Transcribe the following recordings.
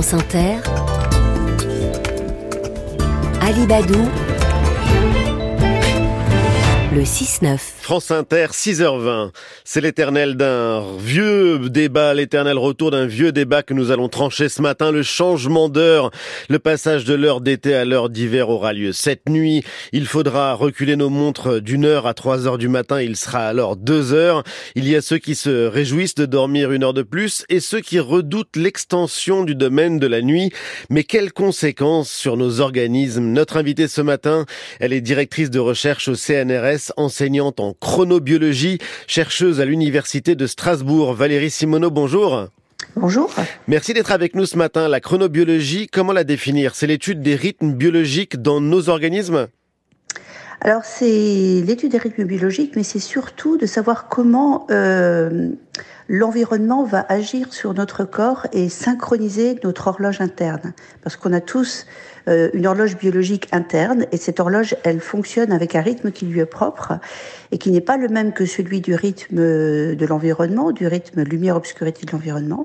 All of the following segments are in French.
France Inter, Alibadou, le 6-9. France Inter, 6h20. C'est l'éternel d'un vieux débat, l'éternel retour d'un vieux débat que nous allons trancher ce matin. Le changement d'heure, le passage de l'heure d'été à l'heure d'hiver aura lieu cette nuit. Il faudra reculer nos montres d'une heure à 3 heures du matin. Il sera alors 2 heures. Il y a ceux qui se réjouissent de dormir une heure de plus et ceux qui redoutent l'extension du domaine de la nuit. Mais quelles conséquences sur nos organismes? Notre invitée ce matin, elle est directrice de recherche au CNRS, enseignante en chronobiologie, chercheuse à l'Université de Strasbourg. Valérie Simoneau, bonjour. Bonjour. Merci d'être avec nous ce matin. La chronobiologie, comment la définir? C'est l'étude des rythmes biologiques dans nos organismes? Alors c'est l'étude des rythmes biologiques, mais c'est surtout de savoir comment euh, l'environnement va agir sur notre corps et synchroniser notre horloge interne. Parce qu'on a tous une horloge biologique interne et cette horloge, elle fonctionne avec un rythme qui lui est propre et qui n'est pas le même que celui du rythme de l'environnement, du rythme lumière-obscurité de l'environnement.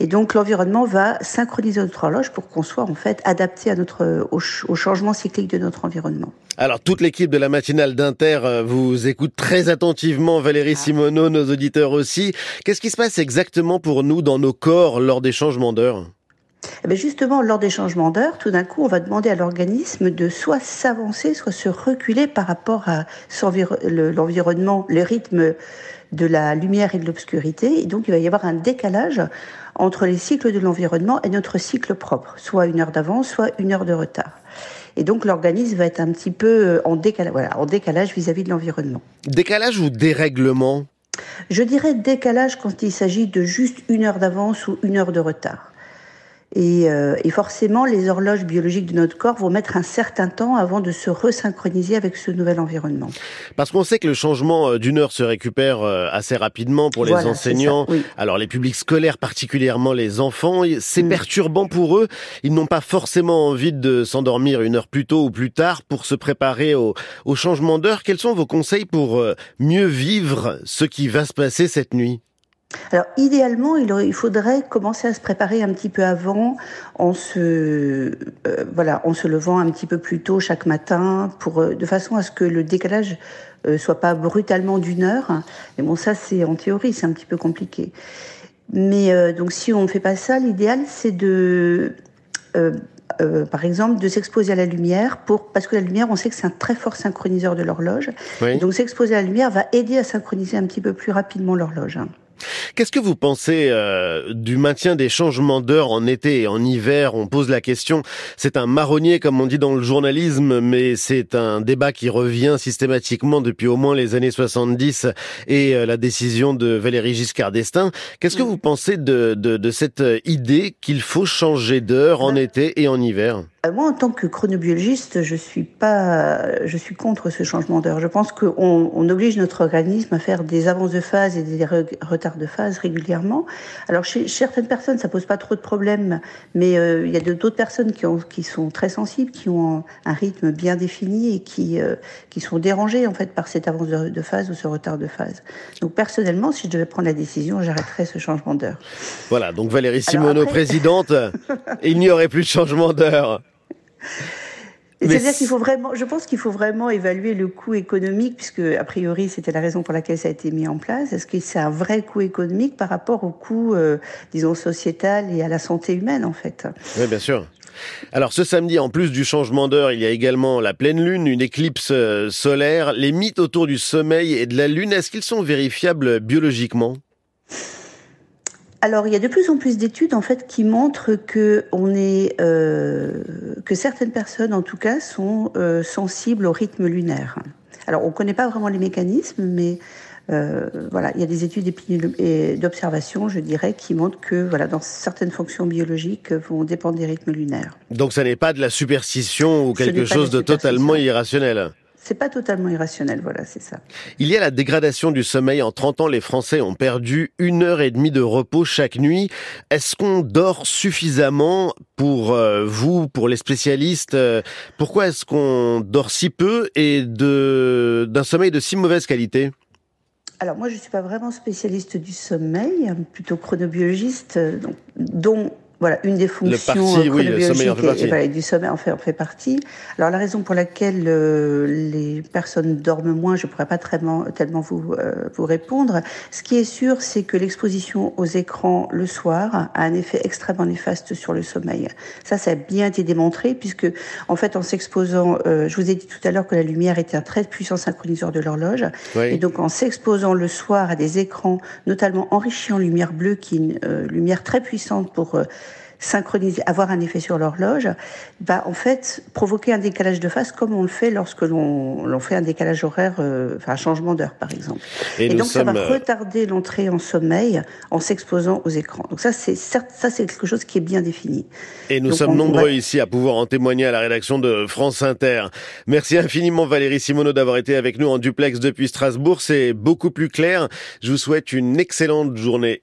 Et donc l'environnement va synchroniser notre horloge pour qu'on soit en fait adapté à notre, au, au changement cyclique de notre environnement. Alors toute l'équipe de la matinale d'Inter euh, vous écoute très attentivement, Valérie ah. Simoneau, nos auditeurs aussi. Qu'est-ce qui se passe exactement pour nous dans nos corps lors des changements d'heure? Eh bien justement, lors des changements d'heure, tout d'un coup, on va demander à l'organisme de soit s'avancer, soit se reculer par rapport à l'environnement, le rythme de la lumière et de l'obscurité. Et donc, il va y avoir un décalage entre les cycles de l'environnement et notre cycle propre, soit une heure d'avance, soit une heure de retard. Et donc l'organisme va être un petit peu en décalage, voilà, en décalage vis-à-vis de l'environnement. Décalage ou dérèglement? Je dirais décalage quand il s'agit de juste une heure d'avance ou une heure de retard. Et, euh, et, forcément, les horloges biologiques de notre corps vont mettre un certain temps avant de se resynchroniser avec ce nouvel environnement. Parce qu'on sait que le changement euh, d'une heure se récupère euh, assez rapidement pour les enseignants. Alors les publics scolaires, particulièrement les enfants, c'est mm. perturbant pour eux. Ils n'ont pas forcément envie de s'endormir une heure plus tôt ou plus tard pour se préparer au, au changement d'heure. Quels sont vos conseils pour mieux vivre ce qui va se passer cette nuit? Alors idéalement, il, faudrait commencer à se préparer un petit peu avant, en se euh, voilà, en se levant un petit peu plus tôt chaque matin, pour euh, de façon à ce que le décalage euh, soit pas brutalement d'une heure. Mais bon, ça c'est en théorie, c'est un petit peu compliqué. Mais donc si on ne fait pas ça, l'idéal c'est de par exemple, de s'exposer à la lumière pour parce que la lumière, on sait que c'est un très fort synchroniseur de l'horloge. Donc s'exposer à la lumière va aider à synchroniser un petit peu plus rapidement l'horloge. Qu'est-ce que vous pensez euh, du maintien des changements d'heure en été et en hiver? On pose la question. C'est un marronnier, comme on dit dans le journalisme, mais c'est un débat qui revient systématiquement depuis au moins les années 70 et euh, la décision de Valérie Giscard d'Estaing. Qu'est-ce que mm. vous pensez de, de, de cette idée qu'il faut changer d'heure en été et en hiver? Moi, en tant que chronobiologiste, je suis pas, je suis contre ce changement d'heure. Je pense qu'on on oblige notre organisme à faire des avances de phase et des retards de phase régulièrement. Alors, chez, certaines personnes, ça pose pas trop de problèmes, mais euh, il y a d'autres personnes qui, ont, qui sont très sensibles, qui ont un rythme bien défini et qui, euh, qui sont dérangées en fait par cette avance de, phase ou ce retard de phase. Donc, personnellement, si je devais prendre la décision, j'arrêterais ce changement d'heure. Voilà. Donc, Valérie Simoneau, présidente, il n'y aurait plus de changement d'heure. C'est-à-dire qu'il faut vraiment, je pense qu'il faut vraiment évaluer le coût économique, puisque a priori c'était la raison pour laquelle ça a été mis en place. Est-ce que c'est un vrai coût économique par rapport au coût, euh, disons, sociétal et à la santé humaine en fait? Oui, bien sûr. Alors ce samedi, en plus du changement d'heure, il y a également la pleine lune, une éclipse euh, solaire. Les mythes autour du sommeil et de la lune, est-ce qu'ils sont vérifiables biologiquement? Alors, il y a de plus en plus d'études en fait qui montrent que on est euh, que certaines personnes, en tout cas, sont euh, sensibles au rythme lunaire. Alors, on ne connaît pas vraiment les mécanismes, mais euh, voilà, il y a des études d'observation, je dirais, qui montrent que voilà, dans certaines fonctions biologiques vont dépendre des rythmes lunaires. Donc, ça n'est pas de la superstition ou quelque chose de totalement irrationnel. C'est pas totalement irrationnel, voilà, c'est ça. Il y a la dégradation du sommeil. En 30 ans, les Français ont perdu une heure et demie de repos chaque nuit. Est-ce qu'on dort suffisamment pour euh, vous, pour les spécialistes euh, Pourquoi est-ce qu'on dort si peu et de d'un sommeil de si mauvaise qualité? Alors moi, je suis pas vraiment spécialiste du sommeil, plutôt chronobiologiste, donc, dont voilà, une des fonctions parti, oui, le sommeil en fait partie. Et, voilà, du sommeil en fait, en fait partie. Alors la raison pour laquelle euh, les personnes dorment moins, je pourrais pas tellement, tellement vous euh, vous répondre. Ce qui est sûr, c'est que l'exposition aux écrans le soir a un effet extrêmement néfaste sur le sommeil. Ça, ça a bien été démontré puisque en fait, en s'exposant, euh, je vous ai dit tout à l'heure que la lumière était un très puissant synchroniseur de l'horloge, et donc en s'exposant le soir à des écrans, notamment enrichis en lumière bleue, qui est une lumière très puissante pour synchroniser, avoir un effet sur l'horloge, va en fait provoquer un décalage de phase comme on le fait lorsque l'on fait un décalage horaire, euh, enfin un changement d'heure par exemple. Et, donc ça va euh, retarder l'entrée en sommeil en s'exposant aux écrans. Donc ça c'est ça c'est quelque chose qui est bien défini. Et nous sommes nombreux ici à pouvoir en témoigner à la rédaction de France Inter. Merci infiniment Valérie Simoneau d'avoir été avec nous en duplex depuis Strasbourg. C'est beaucoup plus clair. Je vous souhaite une excellente journée.